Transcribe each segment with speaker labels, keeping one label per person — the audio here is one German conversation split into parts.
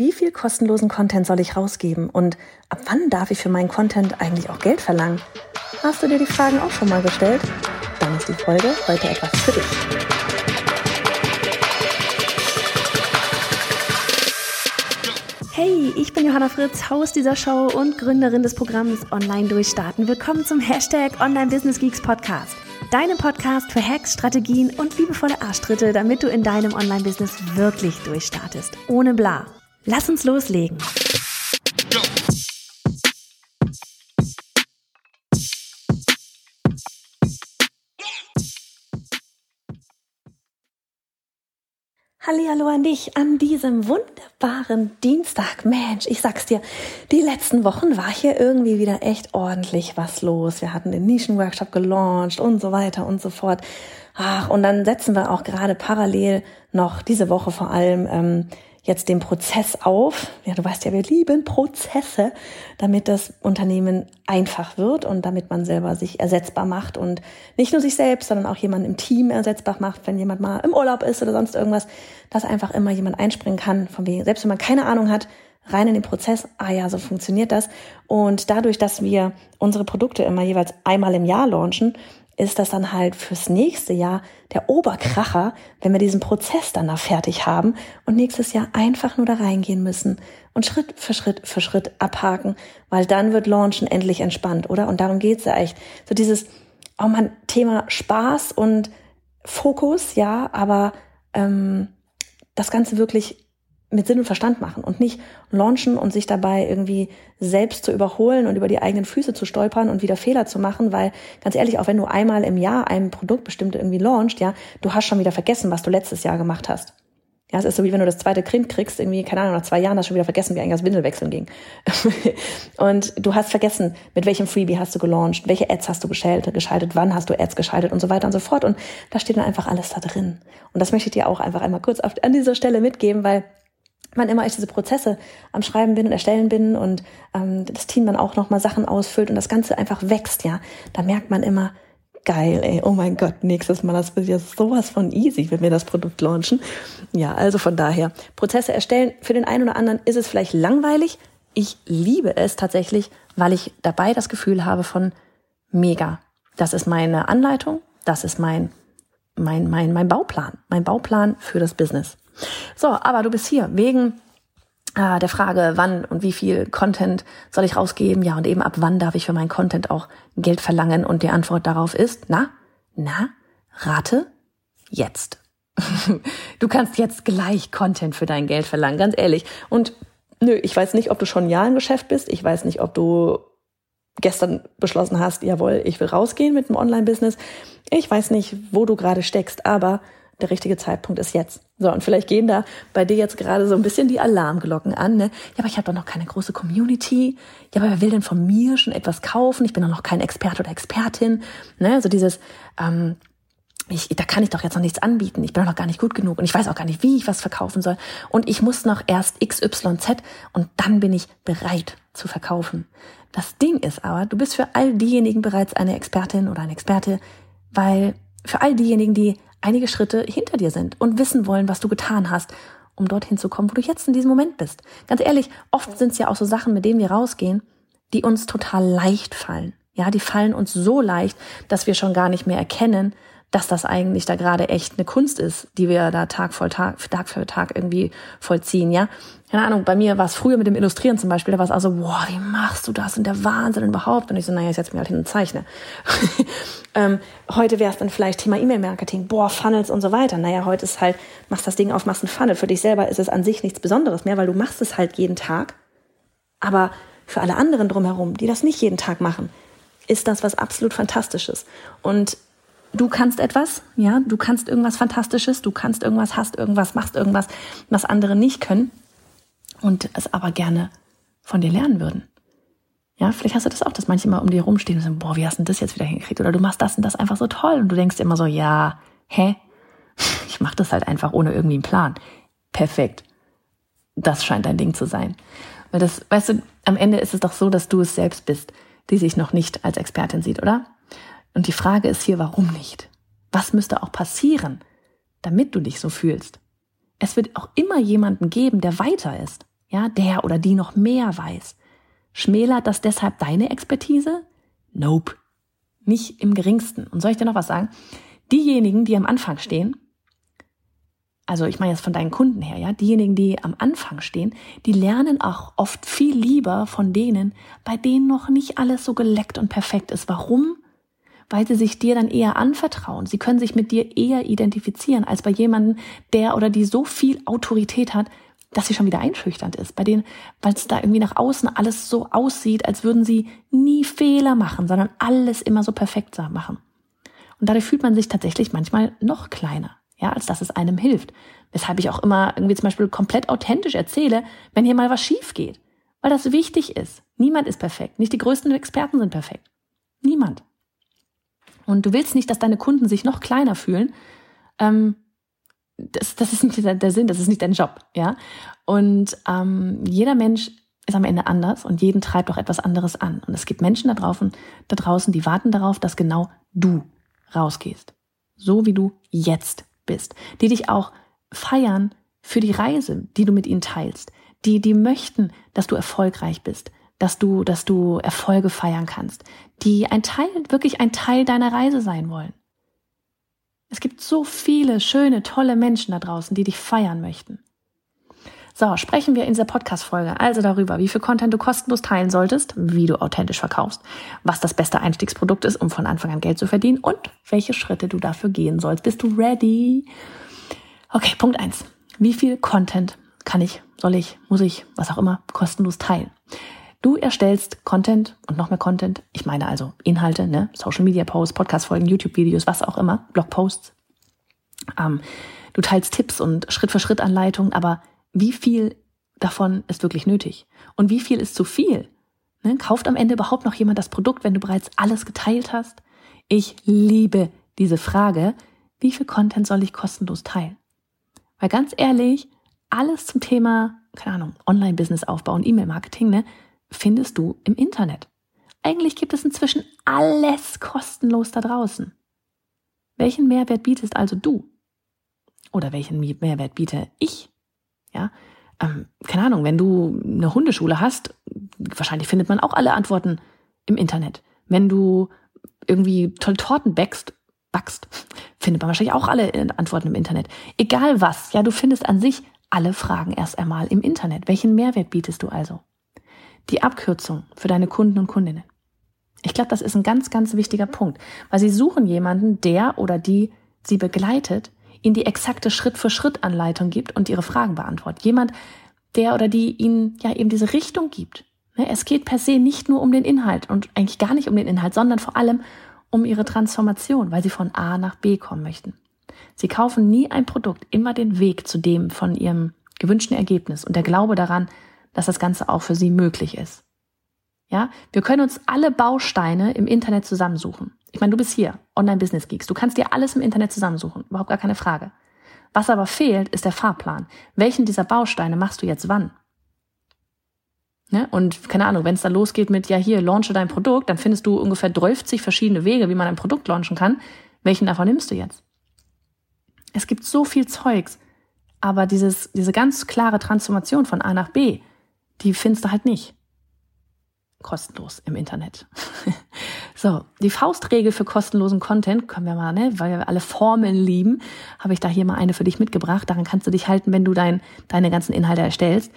Speaker 1: Wie viel kostenlosen Content soll ich rausgeben und ab wann darf ich für meinen Content eigentlich auch Geld verlangen? Hast du dir die Fragen auch schon mal gestellt? Dann ist die Folge heute etwas für dich. Hey, ich bin Johanna Fritz, Haus dieser Show und Gründerin des Programms Online Durchstarten. Willkommen zum Hashtag Online Business Geeks Podcast. Deinem Podcast für Hacks, Strategien und liebevolle Arschtritte, damit du in deinem Online-Business wirklich durchstartest. Ohne bla. Lass uns loslegen. Hallo an dich an diesem wunderbaren Dienstag. Mensch, ich sag's dir, die letzten Wochen war hier irgendwie wieder echt ordentlich was los. Wir hatten den Nischenworkshop gelauncht und so weiter und so fort. Ach, und dann setzen wir auch gerade parallel noch diese Woche vor allem ähm, jetzt den Prozess auf. Ja, du weißt ja, wir lieben Prozesse, damit das Unternehmen einfach wird und damit man selber sich ersetzbar macht und nicht nur sich selbst, sondern auch jemanden im Team ersetzbar macht, wenn jemand mal im Urlaub ist oder sonst irgendwas, dass einfach immer jemand einspringen kann, von wegen, selbst wenn man keine Ahnung hat, rein in den Prozess, ah ja, so funktioniert das. Und dadurch, dass wir unsere Produkte immer jeweils einmal im Jahr launchen, ist das dann halt fürs nächste Jahr der Oberkracher, wenn wir diesen Prozess dann da fertig haben und nächstes Jahr einfach nur da reingehen müssen und Schritt für Schritt für Schritt abhaken, weil dann wird Launchen endlich entspannt, oder? Und darum geht's ja echt. So dieses, oh man, Thema Spaß und Fokus, ja, aber ähm, das Ganze wirklich mit Sinn und Verstand machen und nicht launchen und sich dabei irgendwie selbst zu überholen und über die eigenen Füße zu stolpern und wieder Fehler zu machen, weil ganz ehrlich, auch wenn du einmal im Jahr ein Produkt bestimmt irgendwie launcht, ja, du hast schon wieder vergessen, was du letztes Jahr gemacht hast. Ja, es ist so wie wenn du das zweite Kind kriegst, irgendwie, keine Ahnung, nach zwei Jahren hast du schon wieder vergessen, wie eigentlich das Windelwechseln ging. und du hast vergessen, mit welchem Freebie hast du gelauncht, welche Ads hast du geschaltet, geschaltet, wann hast du Ads geschaltet und so weiter und so fort. Und da steht dann einfach alles da drin. Und das möchte ich dir auch einfach einmal kurz auf, an dieser Stelle mitgeben, weil wann immer ich diese Prozesse am Schreiben bin und erstellen bin und ähm, das Team dann auch nochmal Sachen ausfüllt und das Ganze einfach wächst, ja, da merkt man immer, geil, ey, oh mein Gott, nächstes Mal, das wird ja sowas von easy, wenn wir das Produkt launchen. Ja, also von daher, Prozesse erstellen, für den einen oder anderen ist es vielleicht langweilig. Ich liebe es tatsächlich, weil ich dabei das Gefühl habe von mega. Das ist meine Anleitung, das ist mein, mein, mein, mein Bauplan, mein Bauplan für das Business. So, aber du bist hier wegen äh, der Frage, wann und wie viel Content soll ich rausgeben? Ja, und eben ab wann darf ich für meinen Content auch Geld verlangen? Und die Antwort darauf ist, na, na, rate jetzt. du kannst jetzt gleich Content für dein Geld verlangen, ganz ehrlich. Und nö, ich weiß nicht, ob du schon ein Jahr im Geschäft bist. Ich weiß nicht, ob du gestern beschlossen hast, jawohl, ich will rausgehen mit dem Online-Business. Ich weiß nicht, wo du gerade steckst, aber der richtige Zeitpunkt ist jetzt. So, und vielleicht gehen da bei dir jetzt gerade so ein bisschen die Alarmglocken an. Ne? Ja, aber ich habe doch noch keine große Community. Ja, aber wer will denn von mir schon etwas kaufen? Ich bin doch noch kein Experte oder Expertin. Ne? Also dieses, ähm, ich, da kann ich doch jetzt noch nichts anbieten. Ich bin doch noch gar nicht gut genug und ich weiß auch gar nicht, wie ich was verkaufen soll. Und ich muss noch erst XYZ und dann bin ich bereit zu verkaufen. Das Ding ist aber, du bist für all diejenigen bereits eine Expertin oder ein Experte, weil für all diejenigen, die einige Schritte hinter dir sind und wissen wollen, was du getan hast, um dorthin zu kommen, wo du jetzt in diesem Moment bist. Ganz ehrlich, oft sind es ja auch so Sachen, mit denen wir rausgehen, die uns total leicht fallen. Ja, die fallen uns so leicht, dass wir schon gar nicht mehr erkennen, dass das eigentlich da gerade echt eine Kunst ist, die wir da Tag voll Tag, Tag für Tag irgendwie vollziehen, ja. Keine Ahnung, bei mir war es früher mit dem Illustrieren zum Beispiel, da war es also, boah, wie machst du das und der Wahnsinn überhaupt? Und ich so, naja, ich setze mir halt hin und zeichne. ähm, heute wäre es dann vielleicht Thema E-Mail-Marketing, boah, Funnels und so weiter. Naja, heute ist halt, machst das Ding auf, machst einen Funnel. Für dich selber ist es an sich nichts Besonderes mehr, weil du machst es halt jeden Tag. Aber für alle anderen drumherum, die das nicht jeden Tag machen, ist das was absolut Fantastisches. Und du kannst etwas, ja, du kannst irgendwas Fantastisches, du kannst irgendwas, hast irgendwas, machst irgendwas, was andere nicht können und es aber gerne von dir lernen würden. Ja, vielleicht hast du das auch, dass manche mal um dir rumstehen und sagen, boah, wie hast du das jetzt wieder hingekriegt? Oder du machst das und das einfach so toll und du denkst immer so, ja, hä? Ich mach das halt einfach ohne irgendwie einen Plan. Perfekt. Das scheint dein Ding zu sein. Weil das, weißt du, am Ende ist es doch so, dass du es selbst bist, die sich noch nicht als Expertin sieht, oder? Und die Frage ist hier, warum nicht? Was müsste auch passieren, damit du dich so fühlst? Es wird auch immer jemanden geben, der weiter ist. Ja, der oder die noch mehr weiß. Schmälert das deshalb deine Expertise? Nope. Nicht im geringsten. Und soll ich dir noch was sagen? Diejenigen, die am Anfang stehen, also ich meine jetzt von deinen Kunden her, ja, diejenigen, die am Anfang stehen, die lernen auch oft viel lieber von denen, bei denen noch nicht alles so geleckt und perfekt ist. Warum? Weil sie sich dir dann eher anvertrauen. Sie können sich mit dir eher identifizieren als bei jemandem, der oder die so viel Autorität hat, dass sie schon wieder einschüchternd ist. Bei denen, weil es da irgendwie nach außen alles so aussieht, als würden sie nie Fehler machen, sondern alles immer so perfekt machen. Und dadurch fühlt man sich tatsächlich manchmal noch kleiner ja, als dass es einem hilft. Weshalb ich auch immer irgendwie zum Beispiel komplett authentisch erzähle, wenn hier mal was schief geht. Weil das wichtig ist. Niemand ist perfekt. Nicht die größten Experten sind perfekt. Niemand. Und du willst nicht, dass deine Kunden sich noch kleiner fühlen. Ähm, das, das ist nicht der Sinn, das ist nicht dein Job, ja. Und ähm, jeder Mensch ist am Ende anders und jeden treibt auch etwas anderes an. Und es gibt Menschen da draußen, da draußen, die warten darauf, dass genau du rausgehst. So wie du jetzt bist, die dich auch feiern für die Reise, die du mit ihnen teilst, die, die möchten, dass du erfolgreich bist, dass du, dass du Erfolge feiern kannst, die ein Teil, wirklich ein Teil deiner Reise sein wollen. Es gibt so viele schöne, tolle Menschen da draußen, die dich feiern möchten. So, sprechen wir in dieser Podcast-Folge also darüber, wie viel Content du kostenlos teilen solltest, wie du authentisch verkaufst, was das beste Einstiegsprodukt ist, um von Anfang an Geld zu verdienen und welche Schritte du dafür gehen sollst. Bist du ready? Okay, Punkt eins: Wie viel Content kann ich, soll ich, muss ich, was auch immer, kostenlos teilen? Du erstellst Content und noch mehr Content. Ich meine also Inhalte, ne? Social Media Posts, Podcast-Folgen, YouTube-Videos, was auch immer, Blogposts. Ähm, du teilst Tipps und Schritt-für-Schritt-Anleitungen, aber wie viel davon ist wirklich nötig und wie viel ist zu viel. Ne? Kauft am Ende überhaupt noch jemand das Produkt, wenn du bereits alles geteilt hast? Ich liebe diese Frage, wie viel Content soll ich kostenlos teilen? Weil ganz ehrlich, alles zum Thema, keine Ahnung, Online-Business aufbau und E-Mail-Marketing, ne, findest du im Internet. Eigentlich gibt es inzwischen alles kostenlos da draußen. Welchen Mehrwert bietest also du? Oder welchen Mehrwert biete ich? Ja, ähm, keine Ahnung, wenn du eine Hundeschule hast, wahrscheinlich findet man auch alle Antworten im Internet. Wenn du irgendwie toll Torten backst, backst, findet man wahrscheinlich auch alle Antworten im Internet. Egal was, ja, du findest an sich alle Fragen erst einmal im Internet. Welchen Mehrwert bietest du also? Die Abkürzung für deine Kunden und Kundinnen. Ich glaube, das ist ein ganz, ganz wichtiger Punkt, weil sie suchen jemanden, der oder die sie begleitet, ihnen die exakte Schritt-für-Schritt-Anleitung gibt und ihre Fragen beantwortet. Jemand, der oder die ihnen ja eben diese Richtung gibt. Ne, es geht per se nicht nur um den Inhalt und eigentlich gar nicht um den Inhalt, sondern vor allem um ihre Transformation, weil sie von A nach B kommen möchten. Sie kaufen nie ein Produkt, immer den Weg zu dem von ihrem gewünschten Ergebnis und der Glaube daran, dass das Ganze auch für sie möglich ist. Ja, wir können uns alle Bausteine im Internet zusammensuchen. Ich meine, du bist hier, Online-Business-Geeks. Du kannst dir alles im Internet zusammensuchen. Überhaupt gar keine Frage. Was aber fehlt, ist der Fahrplan. Welchen dieser Bausteine machst du jetzt wann? Ne? Und keine Ahnung, wenn es dann losgeht mit, ja hier, launche dein Produkt, dann findest du ungefähr 30 verschiedene Wege, wie man ein Produkt launchen kann. Welchen davon nimmst du jetzt? Es gibt so viel Zeugs, aber dieses, diese ganz klare Transformation von A nach B, die findest du halt nicht kostenlos im Internet. so, die Faustregel für kostenlosen Content können wir mal, ne, weil wir alle Formeln lieben, habe ich da hier mal eine für dich mitgebracht. Daran kannst du dich halten, wenn du dein, deine ganzen Inhalte erstellst.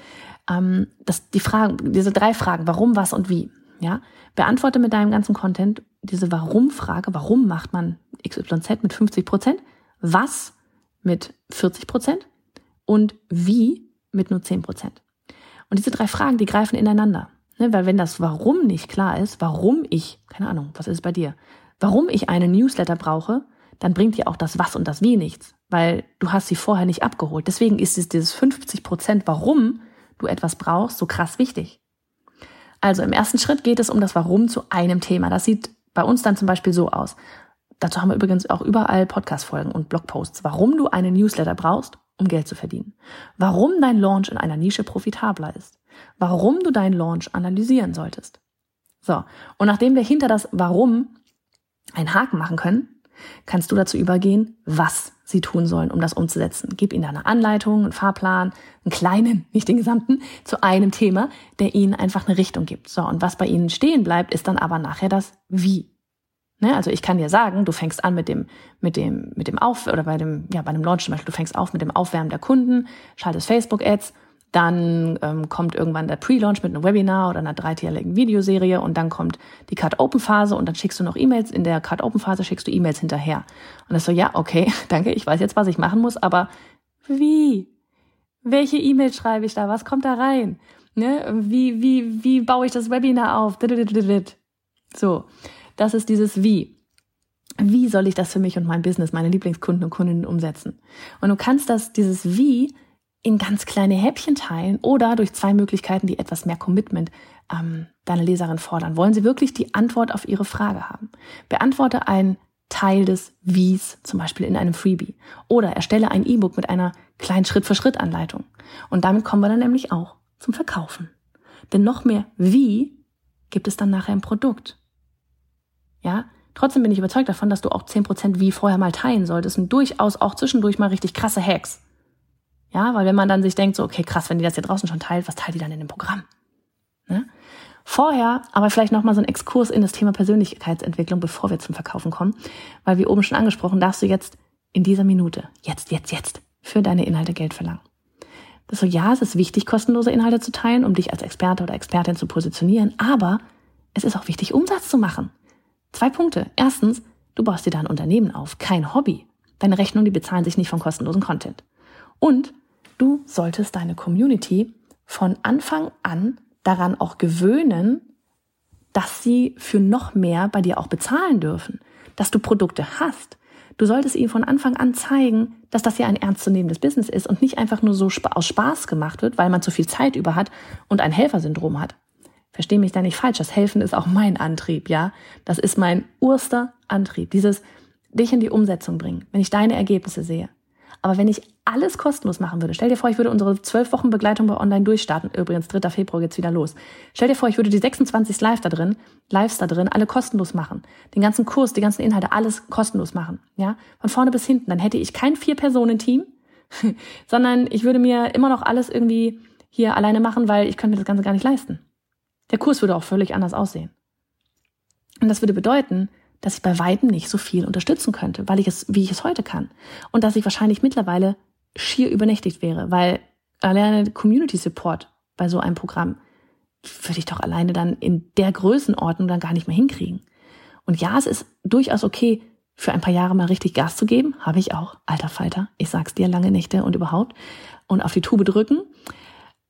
Speaker 1: Ähm, das, die Fragen, diese drei Fragen, warum, was und wie. Ja, beantworte mit deinem ganzen Content diese Warum-Frage. Warum macht man XYZ mit 50 Prozent? Was mit 40 Prozent? Und wie mit nur 10 Prozent? Und diese drei Fragen, die greifen ineinander. Ne, weil wenn das Warum nicht klar ist, warum ich, keine Ahnung, was ist bei dir, warum ich einen Newsletter brauche, dann bringt dir auch das Was und das Wie nichts, weil du hast sie vorher nicht abgeholt. Deswegen ist es dieses 50 Prozent, warum du etwas brauchst, so krass wichtig. Also im ersten Schritt geht es um das Warum zu einem Thema. Das sieht bei uns dann zum Beispiel so aus. Dazu haben wir übrigens auch überall Podcast-Folgen und Blogposts. Warum du einen Newsletter brauchst, um Geld zu verdienen. Warum dein Launch in einer Nische profitabler ist warum du deinen Launch analysieren solltest. So, und nachdem wir hinter das Warum einen Haken machen können, kannst du dazu übergehen, was sie tun sollen, um das umzusetzen. Gib ihnen eine Anleitung, einen Fahrplan, einen kleinen, nicht den gesamten, zu einem Thema, der ihnen einfach eine Richtung gibt. So, und was bei ihnen stehen bleibt, ist dann aber nachher das Wie. Ne? Also ich kann dir sagen, du fängst an mit dem, mit dem, mit dem Auf, oder bei dem, ja, bei einem Launch zum Beispiel, du fängst auf mit dem Aufwärmen der Kunden, schaltest Facebook-Ads, dann ähm, kommt irgendwann der Pre-Launch mit einem Webinar oder einer dreiteiligen Videoserie und dann kommt die Cut-Open-Phase und dann schickst du noch E-Mails. In der Cut-Open-Phase schickst du E-Mails hinterher. Und das so, ja, okay, danke, ich weiß jetzt, was ich machen muss, aber wie? Welche E-Mail schreibe ich da? Was kommt da rein? Ne? Wie, wie, wie baue ich das Webinar auf? So, das ist dieses Wie. Wie soll ich das für mich und mein Business, meine Lieblingskunden und Kundinnen umsetzen? Und du kannst das, dieses Wie in ganz kleine Häppchen teilen oder durch zwei Möglichkeiten, die etwas mehr Commitment ähm, deine Leserin fordern. Wollen sie wirklich die Antwort auf ihre Frage haben? Beantworte einen Teil des Wies, zum Beispiel in einem Freebie. Oder erstelle ein E-Book mit einer kleinen Schritt-für-Schritt-Anleitung. Und damit kommen wir dann nämlich auch zum Verkaufen. Denn noch mehr Wie gibt es dann nachher im Produkt. Ja, trotzdem bin ich überzeugt davon, dass du auch 10% Wie vorher mal teilen solltest und durchaus auch zwischendurch mal richtig krasse Hacks ja, weil wenn man dann sich denkt, so, okay, krass, wenn die das hier draußen schon teilt, was teilt die dann in dem Programm? Ne? Vorher aber vielleicht nochmal so ein Exkurs in das Thema Persönlichkeitsentwicklung, bevor wir zum Verkaufen kommen. Weil wie oben schon angesprochen, darfst du jetzt in dieser Minute, jetzt, jetzt, jetzt, für deine Inhalte Geld verlangen. Das so, ja, es ist wichtig, kostenlose Inhalte zu teilen, um dich als Experte oder Expertin zu positionieren, aber es ist auch wichtig, Umsatz zu machen. Zwei Punkte. Erstens, du baust dir da ein Unternehmen auf, kein Hobby. Deine Rechnungen, die bezahlen sich nicht vom kostenlosen Content. Und du solltest deine Community von Anfang an daran auch gewöhnen, dass sie für noch mehr bei dir auch bezahlen dürfen, dass du Produkte hast. Du solltest ihnen von Anfang an zeigen, dass das ja ein ernstzunehmendes Business ist und nicht einfach nur so aus Spaß gemacht wird, weil man zu viel Zeit über hat und ein Helfersyndrom hat. Versteh mich da nicht falsch, das Helfen ist auch mein Antrieb, ja? Das ist mein urster Antrieb, dieses dich in die Umsetzung bringen, wenn ich deine Ergebnisse sehe. Aber wenn ich alles kostenlos machen würde, stell dir vor, ich würde unsere zwölf Wochen Begleitung bei Online durchstarten. Übrigens, 3. Februar geht's wieder los. Stell dir vor, ich würde die 26 Live da drin, Lives da drin, alle kostenlos machen. Den ganzen Kurs, die ganzen Inhalte, alles kostenlos machen. Ja, von vorne bis hinten. Dann hätte ich kein Vier-Personen-Team, sondern ich würde mir immer noch alles irgendwie hier alleine machen, weil ich könnte mir das Ganze gar nicht leisten. Der Kurs würde auch völlig anders aussehen. Und das würde bedeuten, dass ich bei weitem nicht so viel unterstützen könnte, weil ich es, wie ich es heute kann. Und dass ich wahrscheinlich mittlerweile schier übernächtigt wäre, weil alleine Community Support bei so einem Programm würde ich doch alleine dann in der Größenordnung dann gar nicht mehr hinkriegen. Und ja, es ist durchaus okay, für ein paar Jahre mal richtig Gas zu geben. Habe ich auch. Alter Falter. Ich sag's dir, lange Nächte und überhaupt. Und auf die Tube drücken,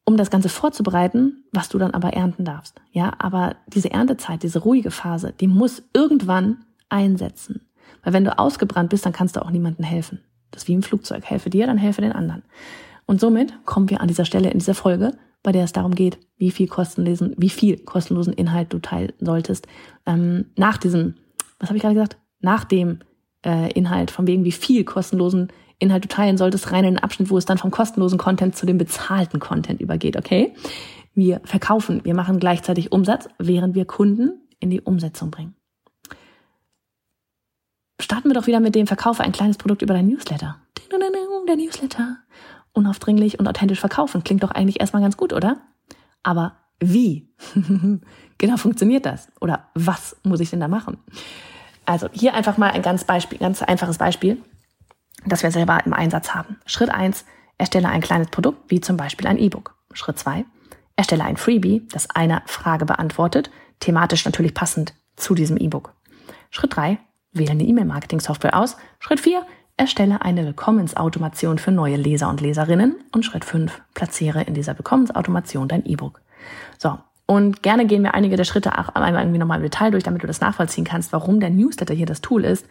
Speaker 1: um das Ganze vorzubereiten, was du dann aber ernten darfst. Ja, aber diese Erntezeit, diese ruhige Phase, die muss irgendwann einsetzen. Weil wenn du ausgebrannt bist, dann kannst du auch niemandem helfen. Das ist wie im Flugzeug. Helfe dir, dann helfe den anderen. Und somit kommen wir an dieser Stelle in dieser Folge, bei der es darum geht, wie viel kostenlosen, wie viel kostenlosen Inhalt du teilen solltest, ähm, nach diesem, was habe ich gerade gesagt? Nach dem äh, Inhalt, von wegen, wie viel kostenlosen Inhalt teilen solltest, rein in den Abschnitt, wo es dann vom kostenlosen Content zu dem bezahlten Content übergeht, okay? Wir verkaufen, wir machen gleichzeitig Umsatz, während wir Kunden in die Umsetzung bringen. Starten wir doch wieder mit dem Verkaufe ein kleines Produkt über dein Newsletter. Der Newsletter. Unaufdringlich und authentisch verkaufen. Klingt doch eigentlich erstmal ganz gut, oder? Aber wie? genau funktioniert das? Oder was muss ich denn da machen? Also hier einfach mal ein ganz Beispiel, ganz einfaches Beispiel das wir selber im Einsatz haben. Schritt eins: erstelle ein kleines Produkt, wie zum Beispiel ein E-Book. Schritt zwei: erstelle ein Freebie, das eine Frage beantwortet, thematisch natürlich passend zu diesem E-Book. Schritt drei: wähle eine E-Mail-Marketing-Software aus. Schritt vier: erstelle eine Willkommensautomation für neue Leser und Leserinnen. Und Schritt fünf: platziere in dieser Willkommensautomation dein E-Book. So, und gerne gehen wir einige der Schritte auch einmal irgendwie nochmal im Detail durch, damit du das nachvollziehen kannst, warum der Newsletter hier das Tool ist,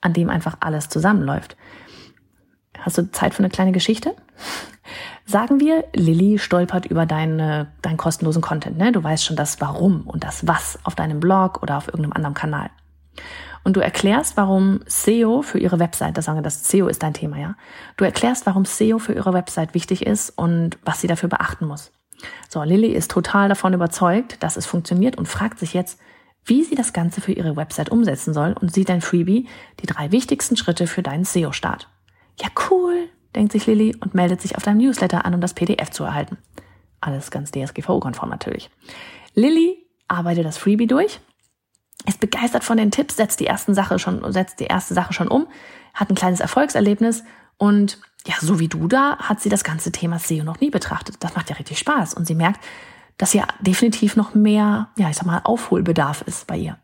Speaker 1: an dem einfach alles zusammenläuft. Hast du Zeit für eine kleine Geschichte? Sagen wir, Lilly stolpert über deine, deinen kostenlosen Content. Ne? Du weißt schon das Warum und das Was auf deinem Blog oder auf irgendeinem anderen Kanal. Und du erklärst, warum SEO für ihre Website, das sagen wir, das SEO ist dein Thema, ja. Du erklärst, warum SEO für ihre Website wichtig ist und was sie dafür beachten muss. So, Lilly ist total davon überzeugt, dass es funktioniert und fragt sich jetzt, wie sie das Ganze für ihre Website umsetzen soll und sieht dein Freebie die drei wichtigsten Schritte für deinen SEO-Start. Ja, cool, denkt sich Lilly und meldet sich auf deinem Newsletter an, um das PDF zu erhalten. Alles ganz DSGVO-konform natürlich. Lilly arbeitet das Freebie durch, ist begeistert von den Tipps, setzt die ersten Sache schon, setzt die erste Sache schon um, hat ein kleines Erfolgserlebnis und ja, so wie du da, hat sie das ganze Thema SEO noch nie betrachtet. Das macht ja richtig Spaß und sie merkt, dass hier definitiv noch mehr, ja, ich sag mal, Aufholbedarf ist bei ihr.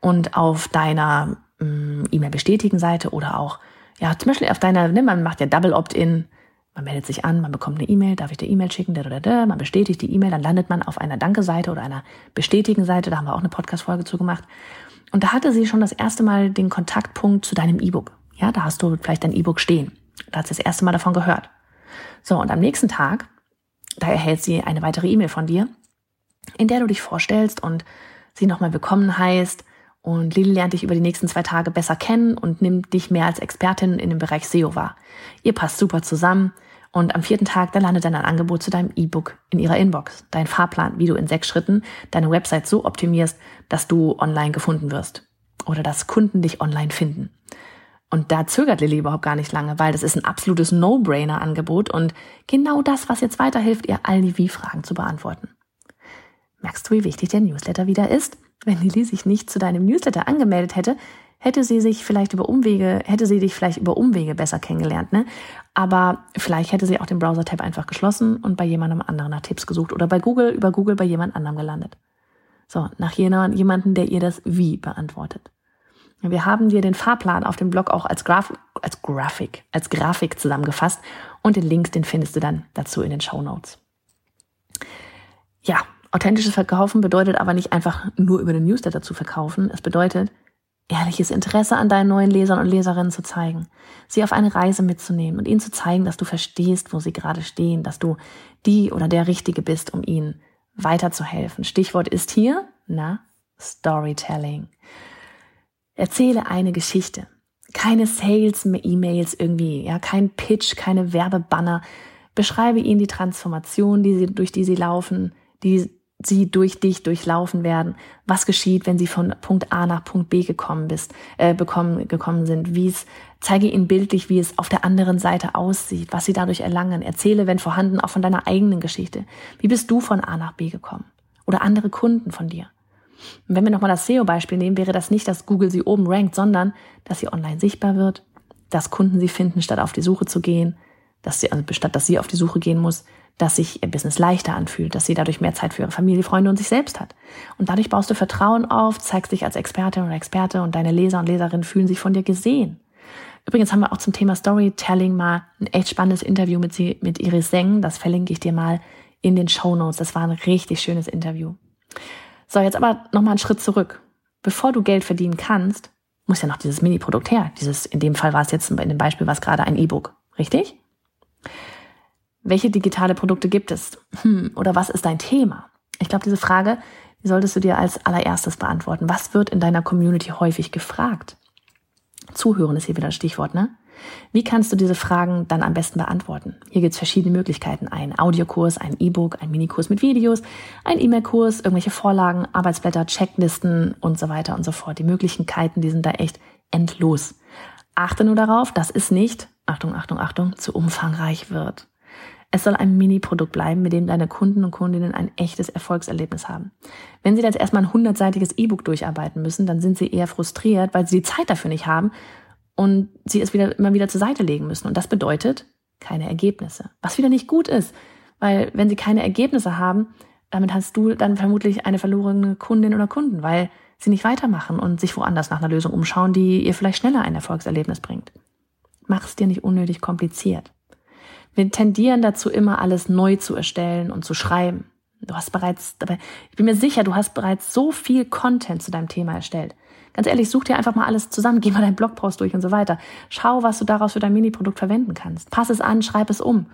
Speaker 1: Und auf deiner mm, E-Mail-bestätigen Seite oder auch, ja, zum Beispiel auf deiner, ne, man macht ja Double Opt-in, man meldet sich an, man bekommt eine E-Mail, darf ich dir E-Mail schicken, da, da, da, man bestätigt die E-Mail, dann landet man auf einer Danke-Seite oder einer bestätigen Seite, da haben wir auch eine Podcast-Folge zu gemacht. Und da hatte sie schon das erste Mal den Kontaktpunkt zu deinem E-Book. Ja, da hast du vielleicht dein E-Book stehen. Da hat sie das erste Mal davon gehört. So, und am nächsten Tag da erhält sie eine weitere E-Mail von dir, in der du dich vorstellst und sie nochmal willkommen heißt. Und Lili lernt dich über die nächsten zwei Tage besser kennen und nimmt dich mehr als Expertin in dem Bereich SEO wahr. Ihr passt super zusammen. Und am vierten Tag, da landet dann ein Angebot zu deinem E-Book in ihrer Inbox. Dein Fahrplan, wie du in sechs Schritten deine Website so optimierst, dass du online gefunden wirst. Oder dass Kunden dich online finden. Und da zögert Lilly überhaupt gar nicht lange, weil das ist ein absolutes No-Brainer-Angebot und genau das, was jetzt weiterhilft, ihr all die Wie-Fragen zu beantworten. Merkst du, wie wichtig der Newsletter wieder ist? Wenn Lilly sich nicht zu deinem Newsletter angemeldet hätte, hätte sie sich vielleicht über Umwege, hätte sie dich vielleicht über Umwege besser kennengelernt, ne? Aber vielleicht hätte sie auch den Browser-Tab einfach geschlossen und bei jemandem anderen nach Tipps gesucht oder bei Google, über Google bei jemand anderem gelandet. So, nach jemandem, der ihr das Wie beantwortet. Wir haben dir den Fahrplan auf dem Blog auch als, Graf als Grafik, als Grafik zusammengefasst und den Link, den findest du dann dazu in den Show Notes. Ja, authentisches Verkaufen bedeutet aber nicht einfach nur über den Newsletter zu verkaufen. Es bedeutet, ehrliches Interesse an deinen neuen Lesern und Leserinnen zu zeigen, sie auf eine Reise mitzunehmen und ihnen zu zeigen, dass du verstehst, wo sie gerade stehen, dass du die oder der Richtige bist, um ihnen weiterzuhelfen. Stichwort ist hier, na, Storytelling. Erzähle eine Geschichte. Keine Sales-E-Mails irgendwie, ja, kein Pitch, keine Werbebanner. Beschreibe ihnen die Transformation, die sie, durch die sie laufen, die sie durch dich durchlaufen werden. Was geschieht, wenn sie von Punkt A nach Punkt B gekommen bist, äh, bekommen, gekommen sind? Wie es, zeige ihnen bildlich, wie es auf der anderen Seite aussieht, was sie dadurch erlangen. Erzähle, wenn vorhanden, auch von deiner eigenen Geschichte. Wie bist du von A nach B gekommen? Oder andere Kunden von dir? Und wenn wir nochmal das SEO-Beispiel nehmen, wäre das nicht, dass Google sie oben rankt, sondern dass sie online sichtbar wird, dass Kunden sie finden, statt auf die Suche zu gehen, dass sie, also statt dass sie auf die Suche gehen muss, dass sich ihr Business leichter anfühlt, dass sie dadurch mehr Zeit für ihre Familie, Freunde und sich selbst hat. Und dadurch baust du Vertrauen auf, zeigst dich als Expertin oder Experte und deine Leser und Leserinnen fühlen sich von dir gesehen. Übrigens haben wir auch zum Thema Storytelling mal ein echt spannendes Interview mit, sie, mit Iris Seng. Das verlinke ich dir mal in den Show Notes. Das war ein richtig schönes Interview. So, jetzt aber nochmal einen Schritt zurück. Bevor du Geld verdienen kannst, muss ja noch dieses Mini-Produkt her. Dieses, in dem Fall war es jetzt, in dem Beispiel war es gerade ein E-Book. Richtig? Welche digitale Produkte gibt es? Hm, oder was ist dein Thema? Ich glaube, diese Frage, die solltest du dir als allererstes beantworten. Was wird in deiner Community häufig gefragt? Zuhören ist hier wieder das Stichwort, ne? Wie kannst du diese Fragen dann am besten beantworten? Hier gibt es verschiedene Möglichkeiten. Ein Audiokurs, ein E-Book, ein Minikurs mit Videos, ein E-Mail-Kurs, irgendwelche Vorlagen, Arbeitsblätter, Checklisten und so weiter und so fort. Die Möglichkeiten, die sind da echt endlos. Achte nur darauf, dass es nicht, Achtung, Achtung, Achtung, zu umfangreich wird. Es soll ein Mini-Produkt bleiben, mit dem deine Kunden und Kundinnen ein echtes Erfolgserlebnis haben. Wenn sie jetzt erstmal ein hundertseitiges E-Book durcharbeiten müssen, dann sind sie eher frustriert, weil sie die Zeit dafür nicht haben und sie es wieder immer wieder zur Seite legen müssen. Und das bedeutet keine Ergebnisse. Was wieder nicht gut ist, weil wenn sie keine Ergebnisse haben, damit hast du dann vermutlich eine verlorene Kundin oder Kunden, weil sie nicht weitermachen und sich woanders nach einer Lösung umschauen, die ihr vielleicht schneller ein Erfolgserlebnis bringt. Mach es dir nicht unnötig kompliziert. Wir tendieren dazu, immer alles neu zu erstellen und zu schreiben. Du hast bereits, ich bin mir sicher, du hast bereits so viel Content zu deinem Thema erstellt. Ganz ehrlich, such dir einfach mal alles zusammen, geh mal deinen Blogpost durch und so weiter. Schau, was du daraus für dein Mini-Produkt verwenden kannst. Pass es an, schreib es um.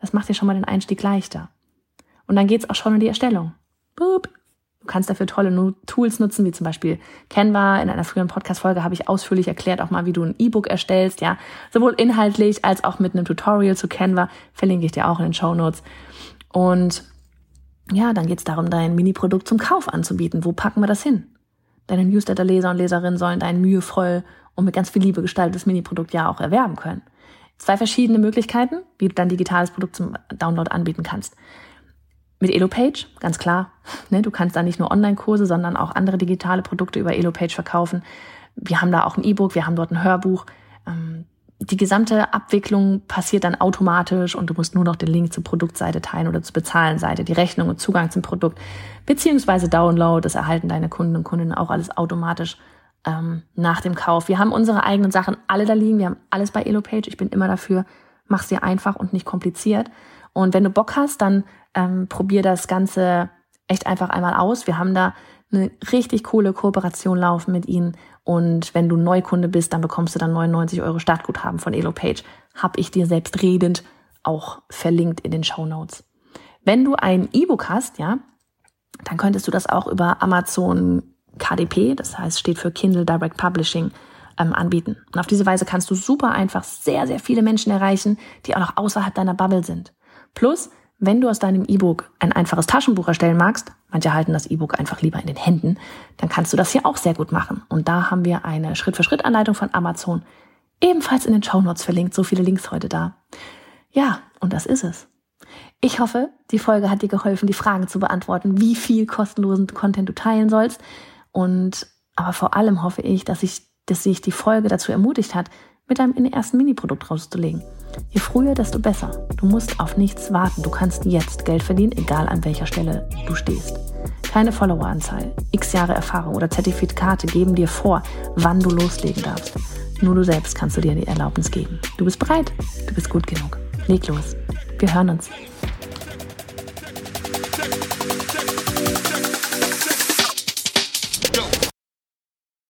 Speaker 1: Das macht dir schon mal den Einstieg leichter. Und dann geht's auch schon in die Erstellung. Boop. Du kannst dafür tolle Tools nutzen, wie zum Beispiel Canva. In einer früheren Podcast-Folge habe ich ausführlich erklärt auch mal, wie du ein E-Book erstellst, ja. Sowohl inhaltlich als auch mit einem Tutorial zu Canva. Verlinke ich dir auch in den Show Notes. Und ja, dann geht's darum, dein Mini-Produkt zum Kauf anzubieten. Wo packen wir das hin? Deine Newsletter-Leser und Leserinnen sollen dein mühevoll und mit ganz viel Liebe gestaltetes Mini-Produkt ja auch erwerben können. Zwei verschiedene Möglichkeiten, wie du dein digitales Produkt zum Download anbieten kannst. Mit EloPage, ganz klar. Ne, du kannst da nicht nur Online-Kurse, sondern auch andere digitale Produkte über EloPage verkaufen. Wir haben da auch ein E-Book, wir haben dort ein Hörbuch. Ähm, die gesamte Abwicklung passiert dann automatisch und du musst nur noch den Link zur Produktseite teilen oder zur Bezahlenseite, die Rechnung und Zugang zum Produkt, beziehungsweise Download, das erhalten deine Kunden und Kundinnen auch alles automatisch ähm, nach dem Kauf. Wir haben unsere eigenen Sachen alle da liegen, wir haben alles bei EloPage. Ich bin immer dafür, mach sie einfach und nicht kompliziert. Und wenn du Bock hast, dann ähm, probier das Ganze echt einfach einmal aus. Wir haben da eine richtig coole Kooperation laufen mit ihnen. Und wenn du Neukunde bist, dann bekommst du dann 99 Euro Startguthaben von EloPage. Hab ich dir selbst redend auch verlinkt in den Show Notes. Wenn du ein E-Book hast, ja, dann könntest du das auch über Amazon KDP, das heißt steht für Kindle Direct Publishing, ähm, anbieten. Und auf diese Weise kannst du super einfach sehr, sehr viele Menschen erreichen, die auch noch außerhalb deiner Bubble sind. Plus, wenn du aus deinem E-Book ein einfaches Taschenbuch erstellen magst, manche halten das E-Book einfach lieber in den Händen, dann kannst du das hier auch sehr gut machen. Und da haben wir eine Schritt-für-Schritt-Anleitung von Amazon ebenfalls in den Show Notes verlinkt. So viele Links heute da. Ja, und das ist es. Ich hoffe, die Folge hat dir geholfen, die Frage zu beantworten, wie viel kostenlosen Content du teilen sollst. Und aber vor allem hoffe ich, dass ich, dass sich die Folge dazu ermutigt hat, mit deinem ersten Mini-Produkt rauszulegen. Je früher, desto besser. Du musst auf nichts warten. Du kannst jetzt Geld verdienen, egal an welcher Stelle du stehst. Keine Followeranzahl, x Jahre Erfahrung oder Zertifikate geben dir vor, wann du loslegen darfst. Nur du selbst kannst du dir die Erlaubnis geben. Du bist bereit, du bist gut genug. Leg los. Wir hören uns.